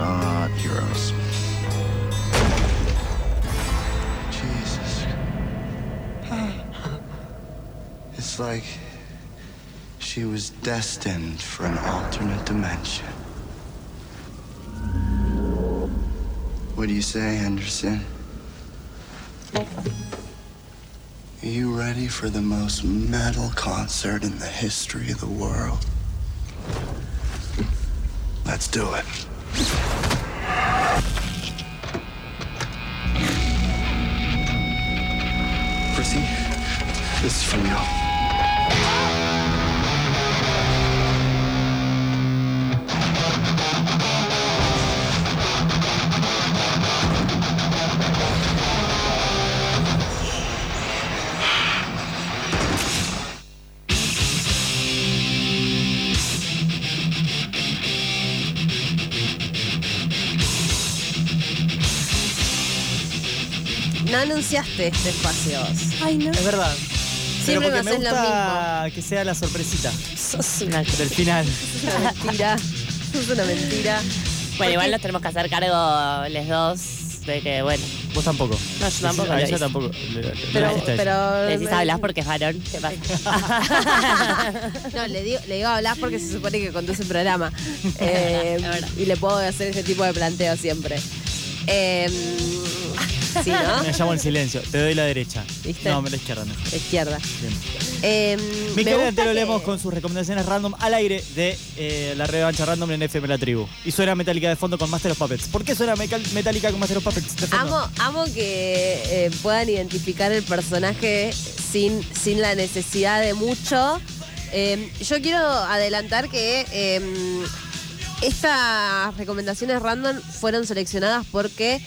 not heroes. Jesus. It's like she was destined for an alternate dimension. What do you say, Henderson? Are you ready for the most metal concert in the history of the world? Let's do it. Chrissy, this is for you. No anunciaste este espacio. Ay, no. Es verdad. Pero Siempre porque me me gusta que sea la sorpresita Sos una del final. Es una mentira. Es una mentira. Bueno, igual nos tenemos que hacer cargo les dos de que, bueno, Vos tampoco. No, yo tampoco A ella tampoco. Pero, ella. pero le decís hablas porque es varón. ¿Qué pasa? No, le digo, le digo a hablar porque se supone que conduce un programa. Eh, y le puedo hacer ese tipo de planteo siempre. Eh, sí, ¿no? Me llamo en silencio. Te doy la derecha. ¿Viste? No, la izquierda mejor. Izquierda. Bien. Eh, me que- leemos con sus recomendaciones random al aire de eh, la revancha random en FM La Tribu. Y suena Metallica de fondo con Master of Puppets. ¿Por qué suena Metallica con Master of Puppets de fondo? Amo, amo que eh, puedan identificar el personaje sin, sin la necesidad de mucho. Eh, yo quiero adelantar que eh, estas recomendaciones random fueron seleccionadas porque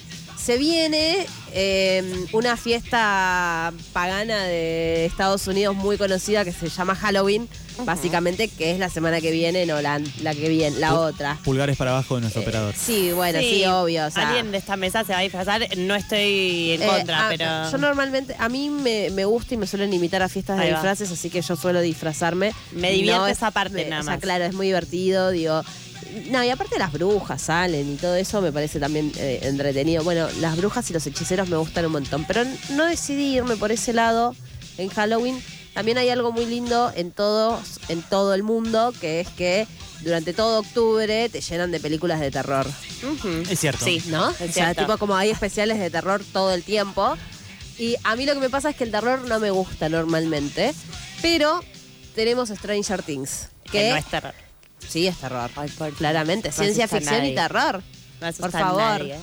se viene eh, una fiesta pagana de Estados Unidos muy conocida que se llama Halloween, básicamente, que es la semana que viene, no la, la que viene, la otra. Pulgares para abajo de nuestro Eh, operador. Sí, bueno, sí, obvio. o sea, Alguien de esta mesa se va a disfrazar. No estoy en eh, contra, ah, pero. Yo normalmente, a mí me, me gusta y me suelen invitar a fiestas de disfraces, así que yo suelo disfrazarme. Me divierte es- esa parte me- nada o sea, más. claro, es muy divertido, digo. No, y aparte las brujas salen y todo eso me parece también eh, entretenido. Bueno, las brujas y los hechiceros me gustan un montón, pero no decidí irme por ese lado en Halloween. También hay algo muy lindo en todos, en todo el mundo, que es que durante todo octubre te llenan de películas de terror. Es cierto. Sí, ¿no? Es o sea, cierto. tipo como hay especiales de terror todo el tiempo. Y a mí lo que me pasa es que el terror no me gusta normalmente. Pero tenemos Stranger Things. Que Que no es terror. Sí es terror. Ay, por- Claramente. no Ciencia ficción y terror. No Por favor. nadie.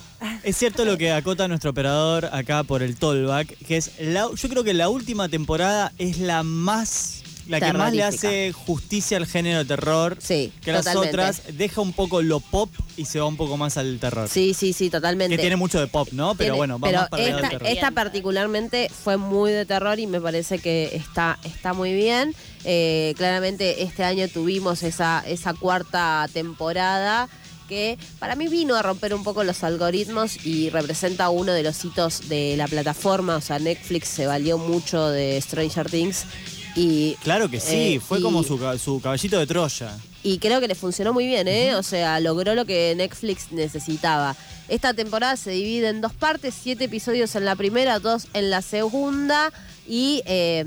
Es cierto lo que acota nuestro operador acá por el tollback, que es la, yo creo que la última temporada es la más la que más le hace justicia al género de terror. Sí, que las totalmente. otras deja un poco lo pop y se va un poco más al terror. Sí, sí, sí, totalmente. Que tiene mucho de pop, ¿no? Pero Tiene- bueno, va pero más para el lado del esta, terror. esta particularmente fue muy de terror y me parece que está, está muy bien. Eh, claramente este año tuvimos esa, esa cuarta temporada que para mí vino a romper un poco los algoritmos y representa uno de los hitos de la plataforma. O sea, Netflix se valió mucho de Stranger Things y Claro que sí, Eh, fue y- como su, su caballito de Troya. y creo que le funcionó muy bien, ¿eh? O sea, logró lo que Netflix necesitaba. Esta temporada se divide en dos partes, siete episodios en la primera, dos en la segunda. Y eh,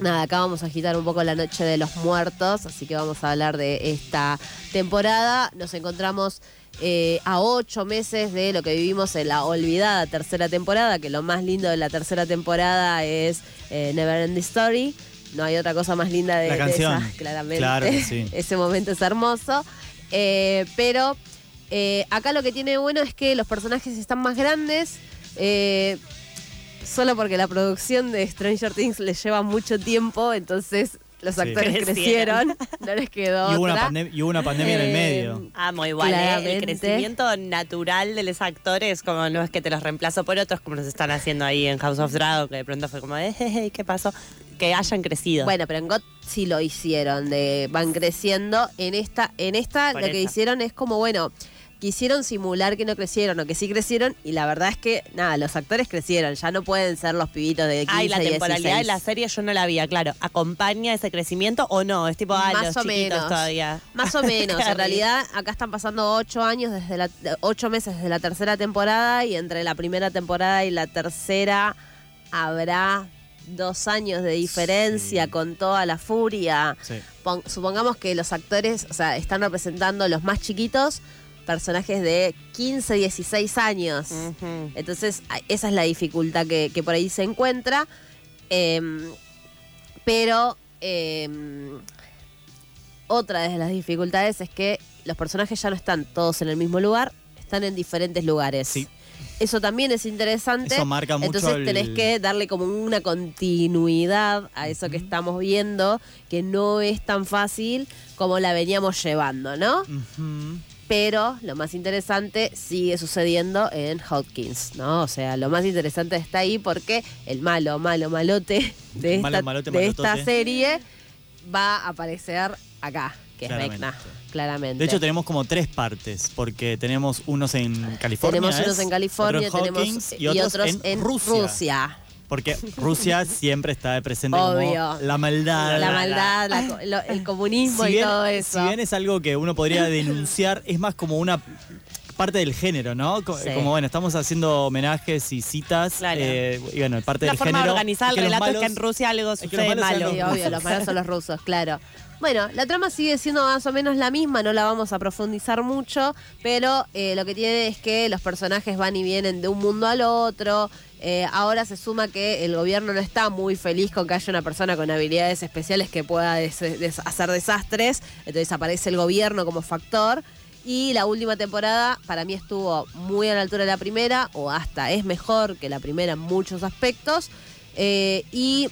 nada, acá vamos a agitar un poco la noche de los muertos, así que vamos a hablar de esta temporada. Nos encontramos eh, a ocho meses de lo que vivimos en la olvidada tercera temporada, que lo más lindo de la tercera temporada es eh, Never End Story. No hay otra cosa más linda de, La de canción. esa, claramente. Claro sí. Ese momento es hermoso. Eh, pero acá lo que tiene bueno es que los personajes están más grandes. solo porque la producción de Stranger Things les lleva mucho tiempo, entonces los actores Crecieron. crecieron, no les quedó Y hubo, una otra. pandem- y hubo una pandemia en el Eh, medio. Amo igual, ¿eh? El crecimiento natural de los actores, como no es que te los reemplazo por otros, como nos están haciendo ahí en House of Dragon, que de pronto fue como, eh, eh, ¿qué pasó? Que hayan crecido. Bueno, pero en GOT sí lo hicieron, de van creciendo. En esta, en esta Por lo que hicieron es como, bueno, quisieron simular que no crecieron o que sí crecieron y la verdad es que nada, los actores crecieron, ya no pueden ser los pibitos de 15 Ay, la y temporalidad de 16. la serie yo no la vi, claro. ¿Acompaña ese crecimiento o no? Es tipo, ah, Más los o chiquitos menos. todavía. Más o menos, en realidad acá están pasando ocho años desde la ocho meses desde la tercera temporada y entre la primera temporada y la tercera habrá dos años de diferencia Sí. con toda la furia. Sí. Pon- supongamos que los actores, o sea, están representando los más chiquitos, personajes de 15, 16 años. Entonces, esa es la dificultad que, que por ahí se encuentra. Em, pero em, otra de las dificultades es que los personajes ya no están todos en el mismo lugar, están en diferentes lugares. Sí. Eso también es interesante. Eso marca mucho Entonces el- tenés que darle como una continuidad a eso que estamos viendo, que no es tan fácil como la veníamos llevando, ¿no? Pero lo más interesante sigue sucediendo en Hawkins, ¿no? O sea, lo más interesante está ahí porque el malo, malo, malote de esta, Malo, malote, de esta malotote. serie va a aparecer acá, que es. Vecna, claramente. De hecho, tenemos como tres partes, porque tenemos unos en California. tenemos unos en California, tenemos Hawkins y otros, en, Rusia. Rusia. Porque Rusia siempre está presente Obvio. como la maldad. La maldad, la co- lo- el comunismo si y bien, todo eso. Si bien es algo que uno podría denunciar, es más como una parte del género, ¿no? Co- Sí. Como bueno, estamos haciendo homenajes y citas. Claro. eh, y bueno, parte La del forma género. de organizar y el que relato es malos- que en Rusia algo es que sucede malos sean malo. Sí, obvio, los malos son los rusos, claro. Bueno, la trama sigue siendo más o menos la misma, no la vamos a profundizar mucho, pero eh, lo que tiene es que los personajes van y vienen de un mundo al otro. Eh, ahora se suma que el gobierno no está muy feliz con que haya una persona con habilidades especiales que pueda hacer desastres, entonces aparece el gobierno como factor. Y la última temporada para mí estuvo muy a la altura de la primera, o hasta es mejor que la primera en muchos aspectos. Eh, y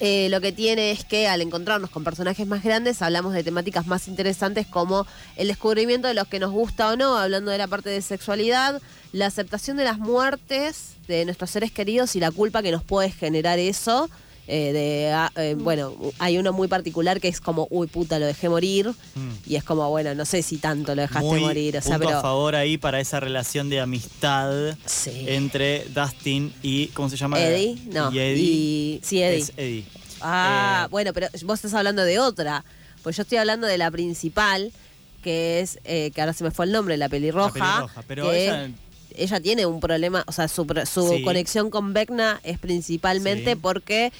eh, lo que tiene es que al encontrarnos con personajes más grandes hablamos de temáticas más interesantes como el descubrimiento de los que nos gusta o no, hablando de la parte de sexualidad, la aceptación de las muertes de nuestros seres queridos y la culpa que nos puede generar eso. Eh, de, ah, eh, bueno, hay uno muy particular que es como, uy puta, lo dejé morir. Mm. Y es como, bueno, no sé si tanto lo dejaste Muy morir. O sea, punto pero. a favor ahí para esa relación de amistad Sí. entre Dustin y. ¿Cómo se llama? Eddie, no. Y Eddie. y- sí, Eddie. Es Eddie. Ah, Eh, bueno, pero vos estás hablando de otra. Pues yo estoy hablando de la principal, que es, eh, que ahora se me fue el nombre, la pelirroja. La pelirroja, pero que ella- ella tiene un problema, o sea, su, su Sí. conexión con Vecna es principalmente Sí. porque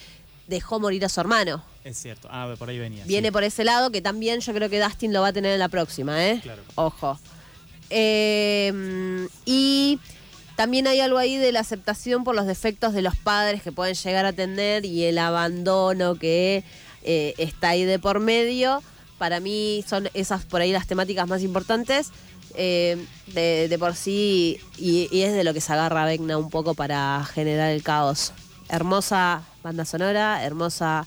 dejó morir a su hermano. Es cierto. Ah, por ahí venía. Viene sí. por ese lado, que también yo creo que Dustin lo va a tener en la próxima, ¿eh? Claro. Ojo. Eh, y también hay algo ahí de la aceptación por los defectos de los padres que pueden llegar a tener y el abandono que eh, está ahí de por medio. Para mí son esas por ahí las temáticas más importantes. eh, de, de por sí, y, y es de lo que se agarra Vecna un poco para generar el caos. Hermosa banda sonora, hermosa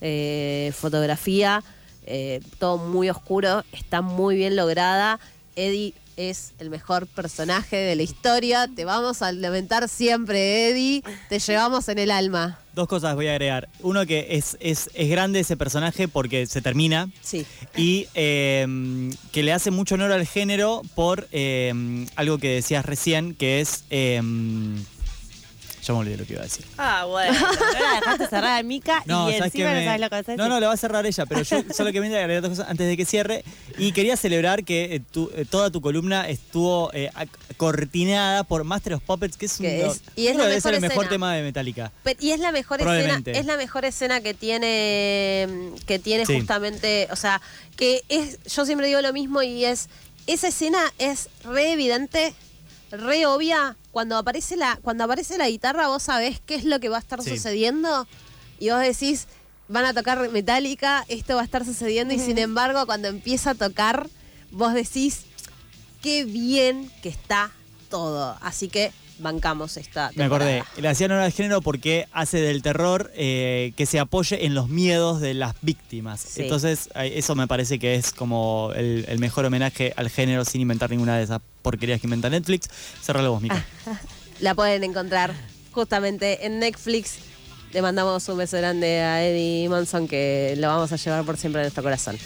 eh, fotografía, eh, todo muy oscuro, está muy bien lograda. Eddie es el mejor personaje de la historia. Te vamos a lamentar siempre, Eddie. Te llevamos en el alma. Dos cosas voy a agregar. Uno que es, es, es grande ese personaje porque se termina. Sí. Y eh, que le hace mucho honor al género por eh, algo que decías recién, que es. eh, ya me olvidé lo que iba a decir. Ah, bueno. No la dejaste cerrada, Mica, No, y ¿sabes qué encima me- no sabes lo que vas a decir. No, no, le va a cerrar ella, pero yo solo que viene a agregar dos cosas antes de que cierre. Y quería celebrar que eh, tu- eh, toda tu columna estuvo eh, ac- cortinada por Master of Puppets, que es, Que un, es- y es uno la debe ser mejor el mejor escena. tema de Metallica. Y es la mejor escena, Probablemente. es la mejor escena que tiene, que tiene Sí. justamente, o sea, que es, yo siempre digo lo mismo y es, esa escena es re evidente, re obvia, cuando aparece la, cuando aparece la guitarra vos sabés qué es lo que va a estar Sí. sucediendo y vos decís, van a tocar Metallica, esto va a estar sucediendo y sin embargo cuando empieza a tocar, vos decís, qué bien que está todo, así que bancamos esta Me acordé, le hacían honor al género porque hace del terror eh, que se apoye en los miedos de las víctimas. Sí. Entonces, eso me parece que es como el, el mejor homenaje al género sin inventar ninguna de esas porquerías que inventa Netflix. Cerralo vos, Mica. La pueden encontrar justamente en Netflix. Le mandamos un beso grande a Eddie Monson que lo vamos a llevar por siempre en nuestro corazón.